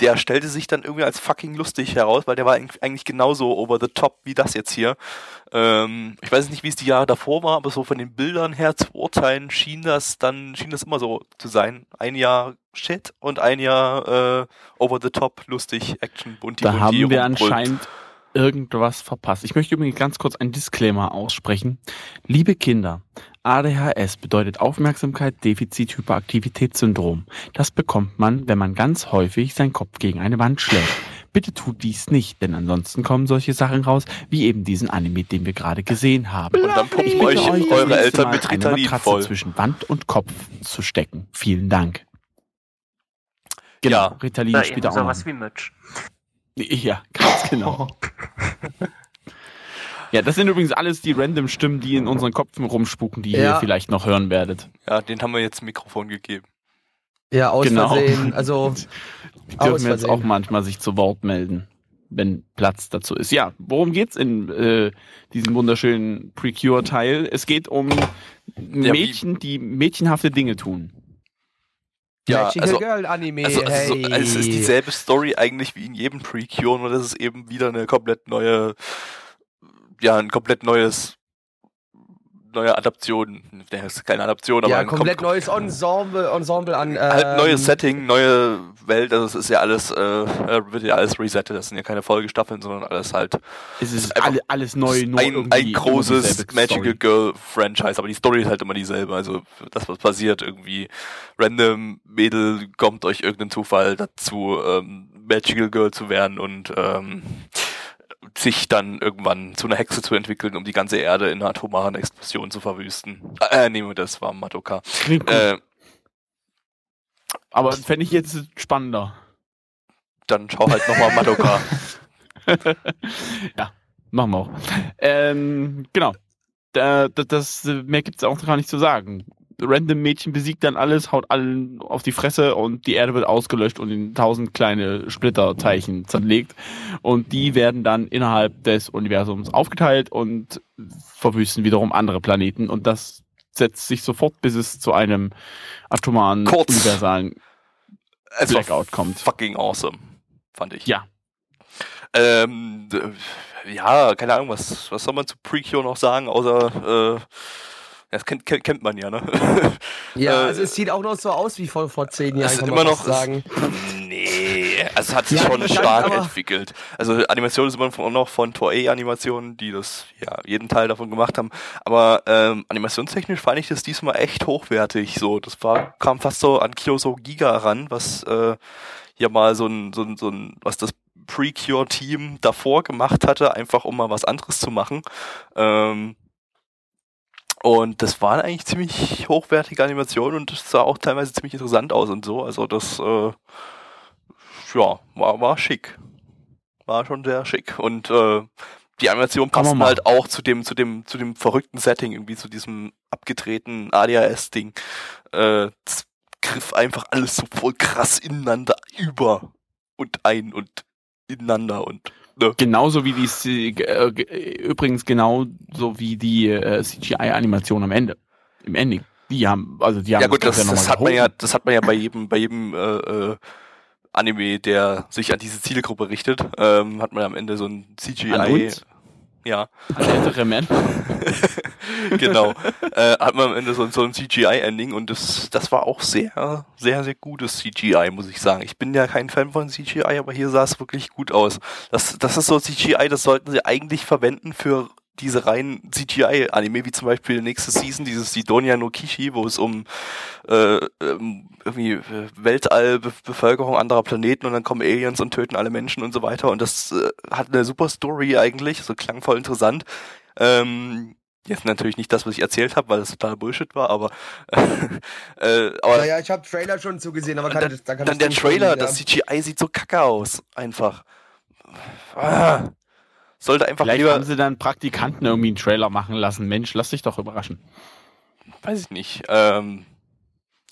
der stellte sich dann irgendwie als fucking lustig heraus, weil der war eigentlich genauso over the top wie das jetzt hier. Ähm, ich weiß nicht, wie es die Jahre davor war, aber so von den Bildern her zu urteilen schien das dann, schien das immer so zu sein. Ein Jahr Shit und ein Jahr äh, over the top, lustig, Action, bunti, Da bunti, haben wir rumbrüllt. anscheinend irgendwas verpasst. Ich möchte übrigens ganz kurz einen Disclaimer aussprechen. Liebe Kinder, ADHS bedeutet Aufmerksamkeit-Defizit-Hyperaktivitätssyndrom. Das bekommt man, wenn man ganz häufig seinen Kopf gegen eine Wand schlägt. Bitte tut dies nicht, denn ansonsten kommen solche Sachen raus, wie eben diesen Anime, den wir gerade gesehen haben. Und dann pumpen euch euch, eure Eltern mit Ritalin voll. zwischen Wand und Kopf zu stecken. Vielen Dank. Genau, Ja. Ritalin Oder spielt auch sowas wie Mitch. *laughs* Ja, ganz genau. *laughs* Ja, das sind übrigens alles die random Stimmen, die in unseren Köpfen rumspuken, die ihr Ja. vielleicht noch hören werdet. Ja, den haben wir jetzt ein Mikrofon gegeben. Ja, aus Genau. Versehen. Also, *laughs* Die Aus dürfen jetzt auch manchmal sich zu Wort melden, wenn Platz dazu ist. Ja, worum geht's in äh, diesem wunderschönen Precure-Teil? Es geht um Mädchen, die mädchenhafte Dinge tun. Ja, Magical also- Girl Anime. Also, also, hey. so, es ist dieselbe Story eigentlich wie in jedem Precure, nur das ist eben wieder eine komplett neue, ja, ein komplett neues, neue Adaption. Ne, ist keine Adaption, aber ja, ein kom- komplett neues *laughs* Ensemble, Ensemble an. Ähm, halt neues Setting, neue Welt, also es ist ja alles, äh, äh, wird ja alles resettet, das sind ja keine Folgestaffeln, sondern alles halt Es ist alle, alles neu, nur ein, ein großes Magical Story. Girl Franchise, aber die Story ist halt immer dieselbe. Also das, was passiert, irgendwie random Mädel kommt euch irgendein Zufall dazu, ähm, Magical Girl zu werden und ähm, sich dann irgendwann zu einer Hexe zu entwickeln, um die ganze Erde in einer atomaren Explosion zu verwüsten. Äh, nee, das war Madoka. Klingt gut. Äh, Aber fände ich jetzt spannender. dann schau halt nochmal Madoka. *laughs* ja, machen wir auch. Ähm, genau. Da, da, das, äh, mehr gibt's auch gar nicht zu sagen. Random Mädchen besiegt dann alles, haut allen auf die Fresse und die Erde wird ausgelöscht und in tausend kleine Splitterteilchen zerlegt. Und die werden dann innerhalb des Universums aufgeteilt und verwüsten wiederum andere Planeten. Und das setzt sich sofort, bis es zu einem atomaren, Kurz. universalen war Blackout kommt. fucking awesome, fand ich. Ja. Ähm, ja, keine Ahnung, was, was soll man zu Precure noch sagen, außer, äh, das kennt, kennt, kennt man ja, ne? *laughs* Ja, Äh, also es sieht auch noch so aus wie vor, vor zehn Jahren, es ist kann immer man noch, sagen. *laughs* nee, also es hat sich Ja, schon stark entwickelt. Also Animation ist immer noch- von Toei Animationen, die das, ja, jeden Teil davon gemacht haben. Aber ähm, animationstechnisch fand ich das diesmal echt hochwertig. So, das war, kam fast so an Kyoso Giga ran, was äh, ja mal so ein, so ein, so ein, was das Precure-Team davor gemacht hatte, einfach um mal was anderes zu machen. Ähm, und das waren eigentlich ziemlich hochwertige Animationen und das sah auch teilweise ziemlich interessant aus und so. Also das, äh, ja, war, war schick. War schon sehr schick. Und äh, die Animationen passen machen. halt auch zu dem, zu dem, zu dem verrückten Setting, irgendwie zu diesem abgedrehten ADHS-Ding. Äh, das griff einfach alles so voll krass ineinander über und ein und ineinander und ne. Genauso wie die, äh, g- übrigens genauso wie die äh, CGI-Animation am Ende, im Ending. Die haben, also die haben Ja gut, das, das nochmal hat man ja, das hat man ja bei jedem, bei jedem äh, äh, Anime, der sich an diese Zielgruppe richtet, ähm, hat man ja am Ende so ein CGI. An uns? Ja, An ältere Männer. *laughs* genau. äh, hat man am Ende so, so ein CGI-Ending und das, das war auch sehr, sehr, sehr gutes CGI, muss ich sagen. Ich bin ja kein Fan von CGI, aber hier sah es wirklich gut aus. Das, das ist so CGI, das sollten sie eigentlich verwenden für diese reinen CGI-Anime, wie zum Beispiel nächste Season, dieses Sidonia no Kishi, wo es um äh, ähm, irgendwie äh, Weltallbevölkerung anderer Planeten und dann kommen Aliens und töten alle Menschen und so weiter. Und das äh, hat eine super Story eigentlich, so klangvoll interessant. Ähm, jetzt natürlich nicht das, was ich erzählt habe, weil das total Bullshit war, aber *laughs* äh, aber Naja, ich habe Trailer schon zugesehen, aber kann dann, das, da kann dann der Trailer, von- das CGI sieht so kacke aus, einfach. Ah, sollte einfach Vielleicht lieber, haben sie dann Praktikanten irgendwie einen Trailer machen lassen. Mensch, lass dich doch überraschen. weiß ich nicht. Ähm,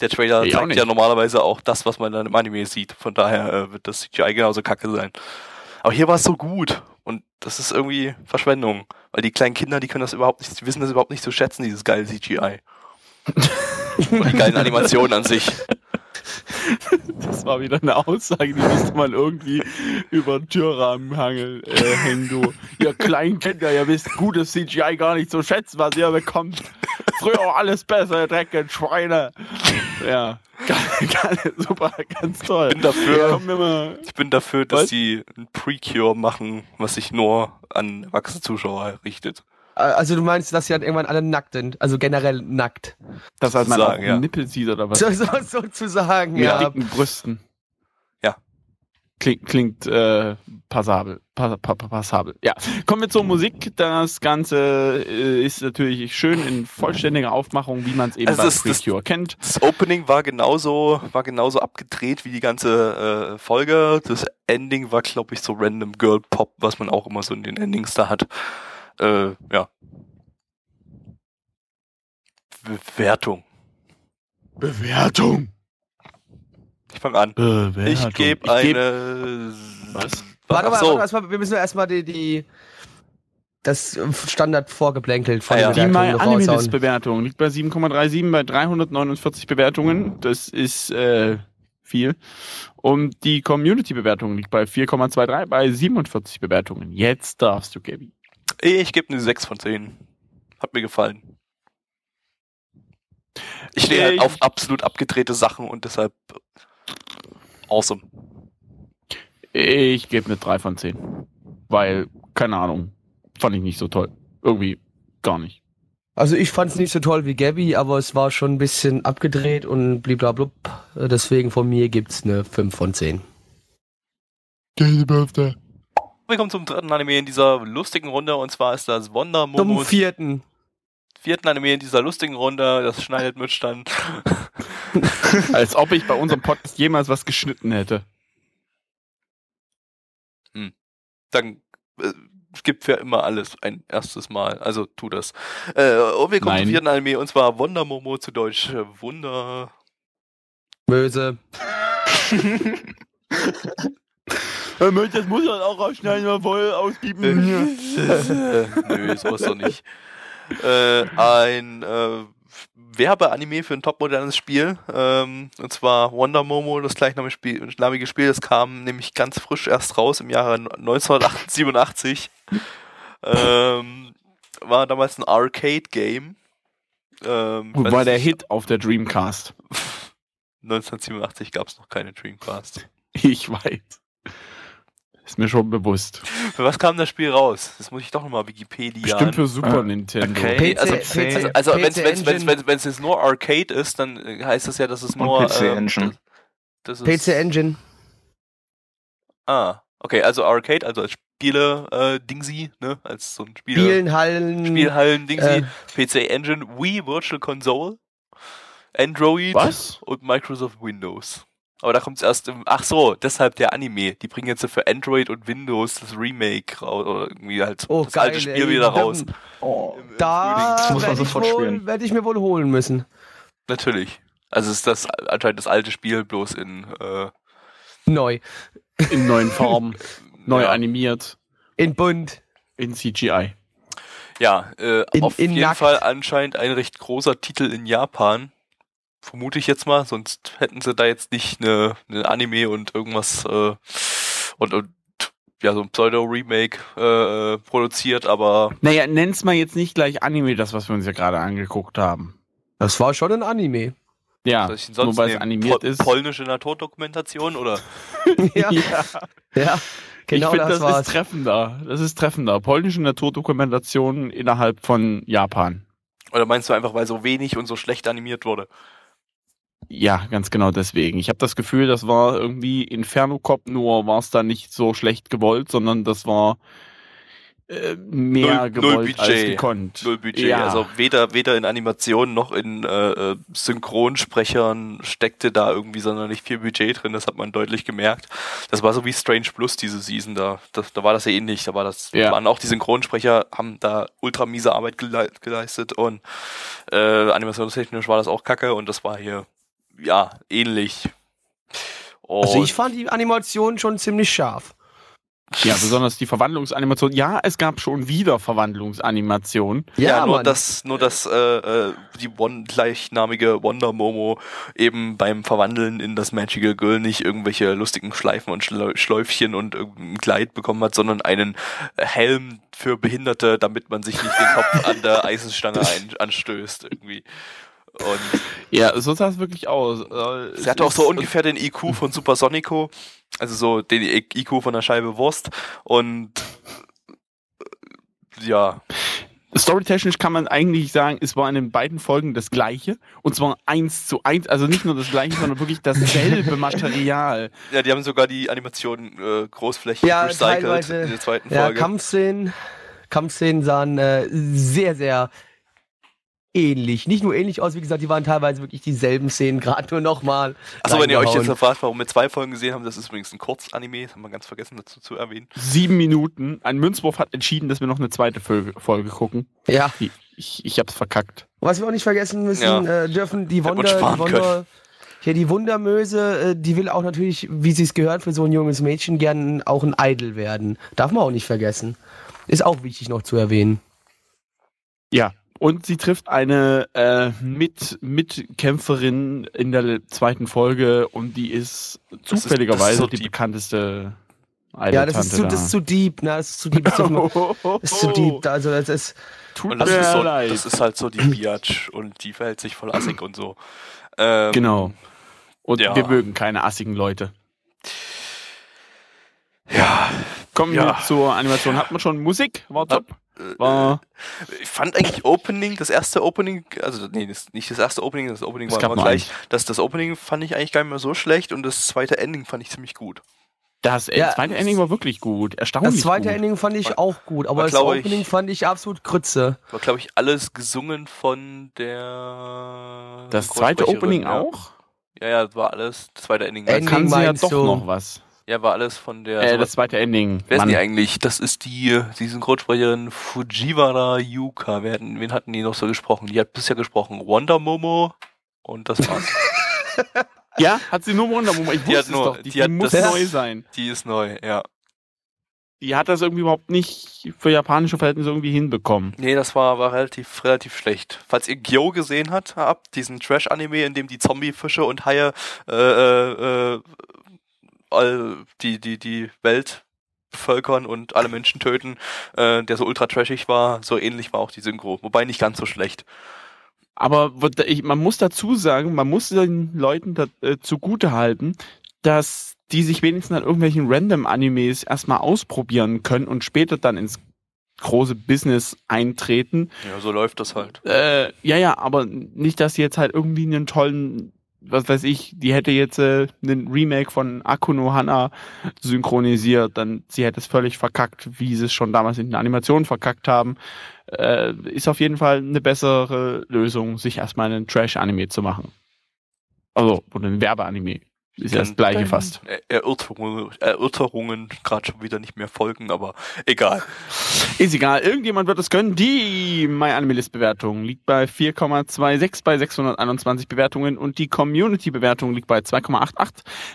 der Trailer Ich zeigt ja normalerweise auch das, was man dann im Anime sieht. Von daher äh, wird das CGI genauso kacke sein. Aber hier war es so gut. Und das ist irgendwie Verschwendung. Weil die kleinen Kinder, die können das überhaupt nicht, die wissen das überhaupt nicht zu schätzen, dieses geile CGI. Und *laughs* die geilen Animationen an sich. *laughs* Das war wieder eine Aussage, die müsste man irgendwie über den Türrahmen hangeln, äh, hängen, du. Ihr kleinen Kinder, ihr wisst gutes CGI gar nicht zu schätzen, was ihr bekommt. Früher auch alles besser, ihr dreckigen Schweine. Ja, super, ganz toll. Ich bin dafür, ich bin dafür, dass Was? die ein Precure machen, was sich nur an erwachsene Zuschauer richtet. Also du meinst, dass sie dann irgendwann alle nackt sind? Also generell nackt. Das als man Sagen, auf ja. Nippel sieht oder was? *laughs* So, so, sozusagen, Mit ja. dicken Brüsten. Ja. Klingt, klingt äh, passabel. Pa, pa, pa, passabel. Ja. Kommen wir zur Musik. Das Ganze äh, ist natürlich schön in vollständiger Aufmachung, wie man es eben Also bei das- das- Precure kennt. Das Opening war genauso, war genauso abgedreht wie die ganze äh, Folge. Das Ending war, glaube ich, so Random Girl Pop, was man auch immer so in den Endings da hat. Äh, ja. Bewertung. Bewertung. Ich fange an. Bewertung. Ich gebe Ich geb- eine. Was? Warte mal, so. warte mal, erstmal, wir müssen erstmal die, die das Standard vorgeblänkelt von Ah, ja. Die My Animalist. Bewertung liegt bei 7,37 bei 349 Bewertungen. Das ist äh, viel. Und die Community Bewertung liegt bei 4,23 bei 47 Bewertungen. Jetzt darfst du, Gabi. Ich gebe eine 6 von 10. Hat mir gefallen. Ich stehe halt auf absolut abgedrehte Sachen und deshalb awesome. Ich gebe eine 3 von 10. Weil, keine Ahnung, fand ich nicht so toll. Irgendwie gar nicht. Also ich fand es nicht so toll wie Gabby, aber es war schon ein bisschen abgedreht und bliblablub. Deswegen von mir gibt's eine 5 von 10. Willkommen zum dritten Anime in dieser lustigen Runde und zwar ist das Wonder Zum Momos vierten. vierten Anime in dieser lustigen Runde. Das schneidet Mitch dann. *laughs* Als ob ich bei unserem Podcast jemals was geschnitten hätte. Dann äh, es gibt für immer alles ein erstes Mal. Also tu das. Äh, und wir kommen Nein. zum vierten Anime und zwar Wonder Momo zu Deutsch. äh, Wunder. Böse. *laughs* Das muss er auch rausschneiden, mal voll ausgeben. äh, *laughs* nö, sowas doch nicht. Äh, ein äh, Werbeanime für ein topmodernes Spiel. Ähm, und zwar Wonder Momo, das gleichnamige Spiel, namige Spiel. Das kam nämlich ganz frisch erst raus im Jahre 1987. ähm, war damals ein Arcade-Game. Ähm, war der Hit auf der Dreamcast? 1987 gab es noch keine Dreamcast. Ich weiß. Ist mir schon bewusst. Für was kam das Spiel raus? Das muss ich doch nochmal Wikipedia. Bestimmt für Super Ah, Nintendo. okay. PC, also PC. Also wenn es jetzt nur Arcade ist, dann äh, heißt das ja, dass es Und nur PC ähm, Engine. Das, das ist, PC Engine. Ah, okay, also Arcade, also als Spiele äh, Dingsy, ne, als so ein Spiel. Spielhallen Dingsy, äh, PC Engine, Wii Virtual Console, Android Was? und Microsoft Windows. Aber da kommt es erst im. Ach so, deshalb der Anime. Die bringen jetzt für Android und Windows das Remake raus oder irgendwie halt Oh, das geil, alte Spiel ey. wieder raus. Dann- Oh. Im- im Da Das muss man werde ich, sofort wohl- spielen. werd ich mir wohl holen müssen. Natürlich. Also es ist das anscheinend das alte Spiel bloß in äh, Neu. In neuen *laughs* Farben, neu ja. animiert, In bunt. in CGI. Ja, äh, In- auf in jeden nackt. Fall anscheinend ein recht großer Titel in Japan. Vermute ich jetzt mal, sonst hätten sie da jetzt nicht eine, eine Anime und irgendwas äh, und, und ja, so ein Pseudo-Remake äh, produziert, aber Naja, nenn's mal jetzt nicht gleich Anime, das, was wir uns ja gerade angeguckt haben. Das war schon ein Anime. Ja, nur weil es animiert Pol ist. polnische Naturdokumentation oder *laughs* ja, ja, ja. Genau ich finde, das, das, ist treffender. Das ist treffender. Polnische Naturdokumentation innerhalb von Japan. oder meinst du einfach, weil so wenig und so schlecht animiert wurde? Ja, ganz genau deswegen. Ich habe das Gefühl, das war irgendwie Inferno Cop, nur war es da nicht so schlecht gewollt, sondern das war äh, mehr Null- null gewollt Budget. als gekonnt. Null Budget. Ja. Also weder, weder in Animationen noch in äh, äh, Synchronsprechern steckte da irgendwie sonderlich viel Budget drin. Das hat man deutlich gemerkt. Das war so wie Strange Plus diese Season da. Das, da war das ja ähnlich. Da war das, Ja. waren auch die Synchronsprecher, haben da ultra miese Arbeit gelei geleistet und äh, animationstechnisch war das auch kacke und das war hier ja ähnlich. Und Also ich fand die Animation schon ziemlich scharf. Ja, besonders die Verwandlungsanimation. Ja, es gab schon wieder Verwandlungsanimationen. Ja, nur Mann. dass nur dass äh, äh, die Won gleichnamige Wonder Momo eben beim Verwandeln in das Magical Girl nicht irgendwelche lustigen Schleifen und Schläufchen und irgendein Kleid bekommen hat, sondern einen Helm für Behinderte, damit man sich nicht den Kopf an der *laughs* Eisenstange ein anstößt irgendwie. Und Ja, so sah es wirklich aus. Äh, sie hatte auch so ungefähr den IQ von Supersonico, also so den IQ von der Scheibe Wurst und äh, ja, Storytechnisch kann man eigentlich sagen, es war in den beiden Folgen das gleiche. Und zwar eins zu eins. Also nicht nur das gleiche, sondern wirklich dasselbe *laughs* Material. Ja, die haben sogar die Animation äh, großflächig Ja, recycelt teilweise. in der zweiten Ja, Folge. Kampfszenen, Kampfszenen sahen äh, sehr, sehr ähnlich. Nicht nur ähnlich aus, wie gesagt, die waren teilweise wirklich dieselben Szenen, gerade nur nochmal. Achso, wenn ihr euch jetzt fragt, warum wir zwei Folgen gesehen haben, das ist übrigens ein Kurzanime, das haben wir ganz vergessen dazu zu erwähnen. Sieben Minuten. Ein Münzwurf hat entschieden, dass wir noch eine zweite Folge, gucken. Ja, Ich, ich hab's verkackt. was wir auch nicht vergessen müssen, Ja. äh, dürfen die Wunder, die die Wundermöse, äh, die will auch natürlich, wie sie es gehört, für so ein junges Mädchen gern auch ein Idol werden. Darf man auch nicht vergessen. Ist auch wichtig noch zu erwähnen. Ja. Und sie trifft eine äh, mit Mitkämpferin in der zweiten Folge und die ist ist- zufälligerweise das ist so die deep. bekannteste Ja, das ist, zu, das ist zu deep, ne? Das ist zu deep. Das ist, zu- *laughs* das ist zu deep. Also das ist, Tut das mir ist, so, leid. das ist halt so die Biatch und die verhält sich voll assig und so. Ähm, genau. Und ja. wir mögen keine assigen Leute. Ja, Kommen Ja. wir zur Animation. Hat man schon Musik? War top. Äh, War, ich fand eigentlich Opening, das erste Opening, also nee, das, nicht das erste Opening, das Opening Es war immer gleich. Das, das Opening fand ich eigentlich gar nicht mehr so schlecht und das zweite Ending fand ich ziemlich gut. das äh, Ja, zweite Ending war wirklich gut. Erstaunlich das zweite gut. Ending fand ich War- auch gut, aber war, das glaub ich- Opening fand ich absolut Grütze. War, glaube ich, alles gesungen von der. Das zweite Opening ja. auch? Ja, ja, das war alles. Das zweite Ending. Da Ending kann sie ja doch du? noch was. Ja, war alles von der. Äh, das zweite Ending. Wer ist Mann. die eigentlich? Das ist die, die Synchronsprecherin Fujiwara Yuka. Wer, hatten- wen hatten die noch so gesprochen? Die hat bisher gesprochen Wonder Momo und das war's. *laughs* Ja, hat sie nur Wonder Woman. Ich Die wusste hat es nur- doch. Die, die die muss das- neu sein. die ist neu, ja. Die hat das irgendwie überhaupt nicht für japanische Verhältnisse irgendwie hinbekommen. Nee, das war, war relativ, relativ schlecht. Falls ihr Gyo gesehen habt, habt diesen Trash-Anime, in dem die Zombie-Fische und Haie äh, äh, äh, all die, die, die Welt bevölkern und alle Menschen töten, äh, der so ultra trashig war, so ähnlich war auch die Synchro. Wobei nicht ganz so schlecht. Aber man muss dazu sagen, man muss den Leuten da, äh, zugute halten, dass die sich wenigstens an irgendwelchen Random-Animes erstmal ausprobieren können und später dann ins große Business eintreten. Ja, so läuft das halt. Äh, ja, ja, aber nicht, dass sie jetzt halt irgendwie einen tollen, was weiß ich, die hätte jetzt äh, einen Remake von Akuno Hana synchronisiert, dann sie hätte es völlig verkackt, wie sie es schon damals in den Animationen verkackt haben. Äh, ist auf jeden Fall eine bessere Lösung, sich erstmal einen Trash-Anime zu machen. Also, oder ein Werbeanime. Ist ja das gleiche fast. Er- Erörterungen, Erörterungen gerade schon wieder nicht mehr folgen, aber egal. Ist egal, irgendjemand wird es können. Die MyAnimeList-Bewertung liegt bei 4,26 bei 621 Bewertungen und die Community-Bewertung liegt bei 2,88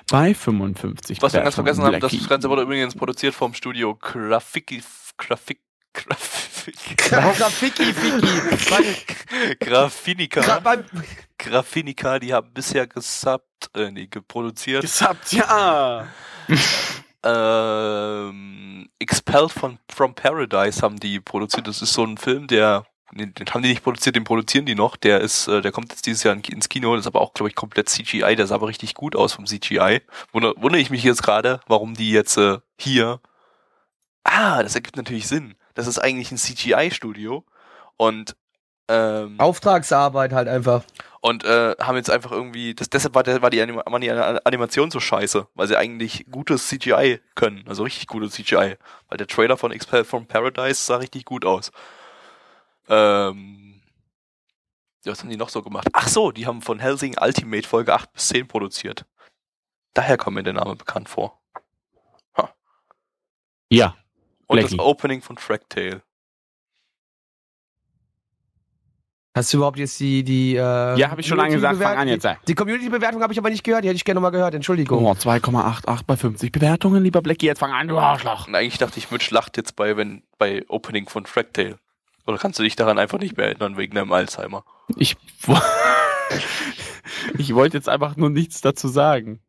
bei 55 Was wir ganz vergessen haben, das. Ganze wurde übrigens produziert vom Studio Grafiki, Grafik, Grafik, Grafiki, Fiki. Graffinica. Gra- Graffinica, die haben bisher gesubbt, äh, nee, geproduziert. Gesubbt, ja. *laughs* ähm, Expelled von From Paradise haben die produziert. Das ist so ein Film, der den, haben die nicht produziert, den produzieren die noch. Der ist, äh, der kommt jetzt dieses Jahr in, ins Kino. Das ist aber auch, glaube ich, komplett CGI. Der sah aber richtig gut aus vom CGI. Wunder, wundere ich mich jetzt gerade, warum die jetzt äh, hier. Ah, das ergibt natürlich Sinn. Das ist eigentlich ein CGI-Studio und ähm, Auftragsarbeit halt einfach. und äh, haben jetzt einfach irgendwie, das, deshalb war, der, war die, Anima war die Animation so scheiße, weil sie eigentlich gutes CGI können, also richtig gutes CGI, weil der Trailer von Expel from Paradise sah richtig gut aus. Ähm, ja, was haben die noch so gemacht? Ach so, die haben von Helsing Ultimate Folge 8 bis 10 produziert. Daher kommt mir der Name bekannt vor. Ja. Und Blackie. das Opening von Tracktail. Hast du überhaupt jetzt die, die, äh, Ja, habe ich schon lange gesagt, fang an jetzt. Die, die Community-Bewertung habe ich aber nicht gehört, die hätte ich gerne nochmal gehört, Entschuldigung. Oh, 2,88 bei 50 Bewertungen, lieber Blackie. Jetzt fang an, du Arschloch. Und eigentlich dachte ich, Mitch lacht jetzt bei, wenn, bei Opening von Fractale. Oder kannst du dich daran einfach nicht mehr erinnern, wegen deinem Alzheimer? Ich, *laughs* ich wollte jetzt einfach nur nichts dazu sagen.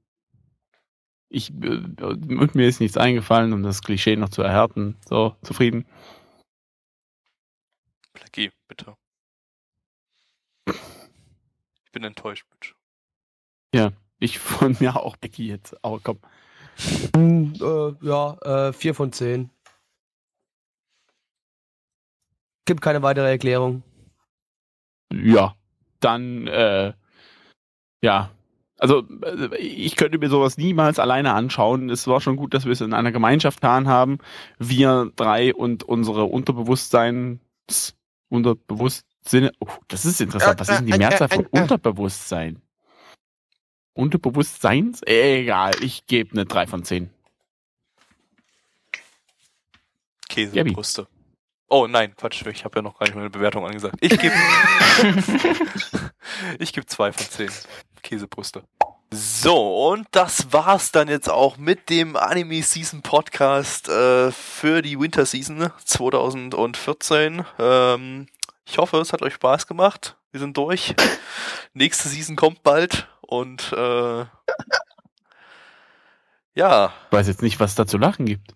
Ich, äh, und mir ist nichts eingefallen, um das Klischee noch zu erhärten. So, zufrieden. Blackie, bitte. Ich bin enttäuscht, Mitch. Ich von mir auch, Becky jetzt. Oh, komm. Hm, äh, ja, äh, 4 von 10. Gibt keine weitere Erklärung. Ja, dann, äh, ja. Also, äh, ich könnte mir sowas niemals alleine anschauen. Es war schon gut, dass wir es in einer Gemeinschaft getan haben. Wir drei und unsere Unterbewusstseins, Unterbewusstsinne. Oh, das ist interessant. Was ist denn die Mehrzahl von Unterbewusstsein? Unterbewusstseins? Egal, ich gebe eine 3 von 10. Käsebrüste. Oh nein, Quatsch, ich habe ja noch gar nicht meine Bewertung angesagt. Ich gebe *laughs* *laughs* ich gebe zwei von zehn Käsebrüste. So, und das war's dann jetzt auch mit dem Anime Season Podcast äh, für die Winter Season 2014. Ähm, ich hoffe, es hat euch Spaß gemacht. Wir sind durch. Nächste Season kommt bald und äh, ja, Ich weiß jetzt nicht, was da zu lachen gibt.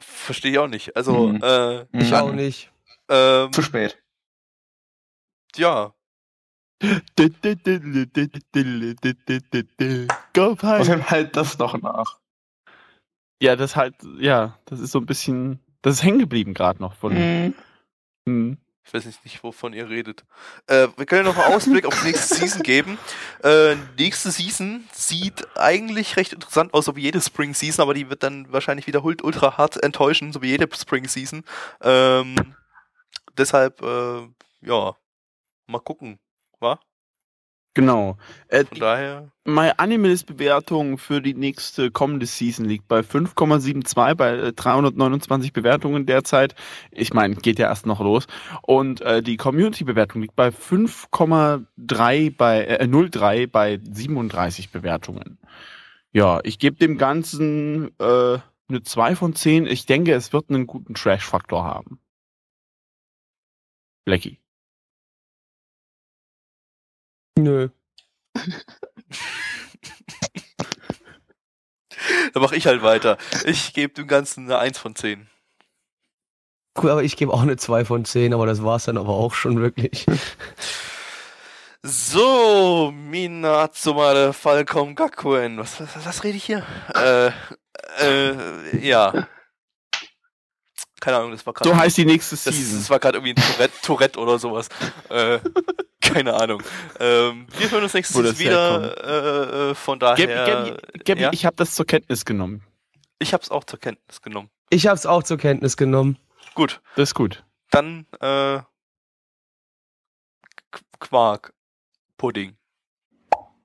verstehe ich auch nicht. Also, Mhm. äh, Ich auch nicht. ähm, Zu spät. ja, Go. Außerdem halt das noch nach. Ja, das halt, ja, das ist so ein bisschen, das ist hängen geblieben gerade noch von. Mhm. Hm. Ich weiß nicht, nicht, wovon ihr redet. Äh, wir können noch einen Ausblick auf die nächste Season geben. Äh, nächste Season sieht eigentlich recht interessant aus, so wie jede Spring Season, aber die wird dann wahrscheinlich wiederholt ultra hart enttäuschen, so wie jede Spring Season. Ähm, deshalb, äh, ja, mal gucken, wa? Genau. Äh, Von daher, meine Animals-Bewertung für die nächste kommende Season liegt bei 5,72 bei äh, 329 Bewertungen derzeit. Ich meine, geht ja erst noch los. Und äh, die Community-Bewertung liegt bei 5,3 bei äh, 0,3 bei 37 Bewertungen. Ja, ich gebe dem Ganzen äh, eine 2 von 10. Ich denke, es wird einen guten Trash-Faktor haben. Blackie. Nö. da mache ich halt weiter. Ich gebe dem Ganzen eine 1 von 10. Cool, aber ich gebe auch eine 2 von 10, aber das war's dann aber auch schon wirklich. *laughs* So, Minatsumare Falcom Gakuen. Was, was, was rede ich hier? Äh, äh, ja. Keine Ahnung, das war gerade. So heißt die nächste das, Season. das war gerade irgendwie ein Tourette, Tourette oder sowas. Äh, *laughs* keine Ahnung. Ähm, wir hören uns nächstes Mal wieder. Äh, äh, von daher. Gabi, Gabi, Gabi ja? ich habe das zur Kenntnis genommen. ich habe es auch zur Kenntnis genommen. Ich hab's auch zur Kenntnis genommen. Gut, Das ist gut. dann äh, Qu- Quark Pudding.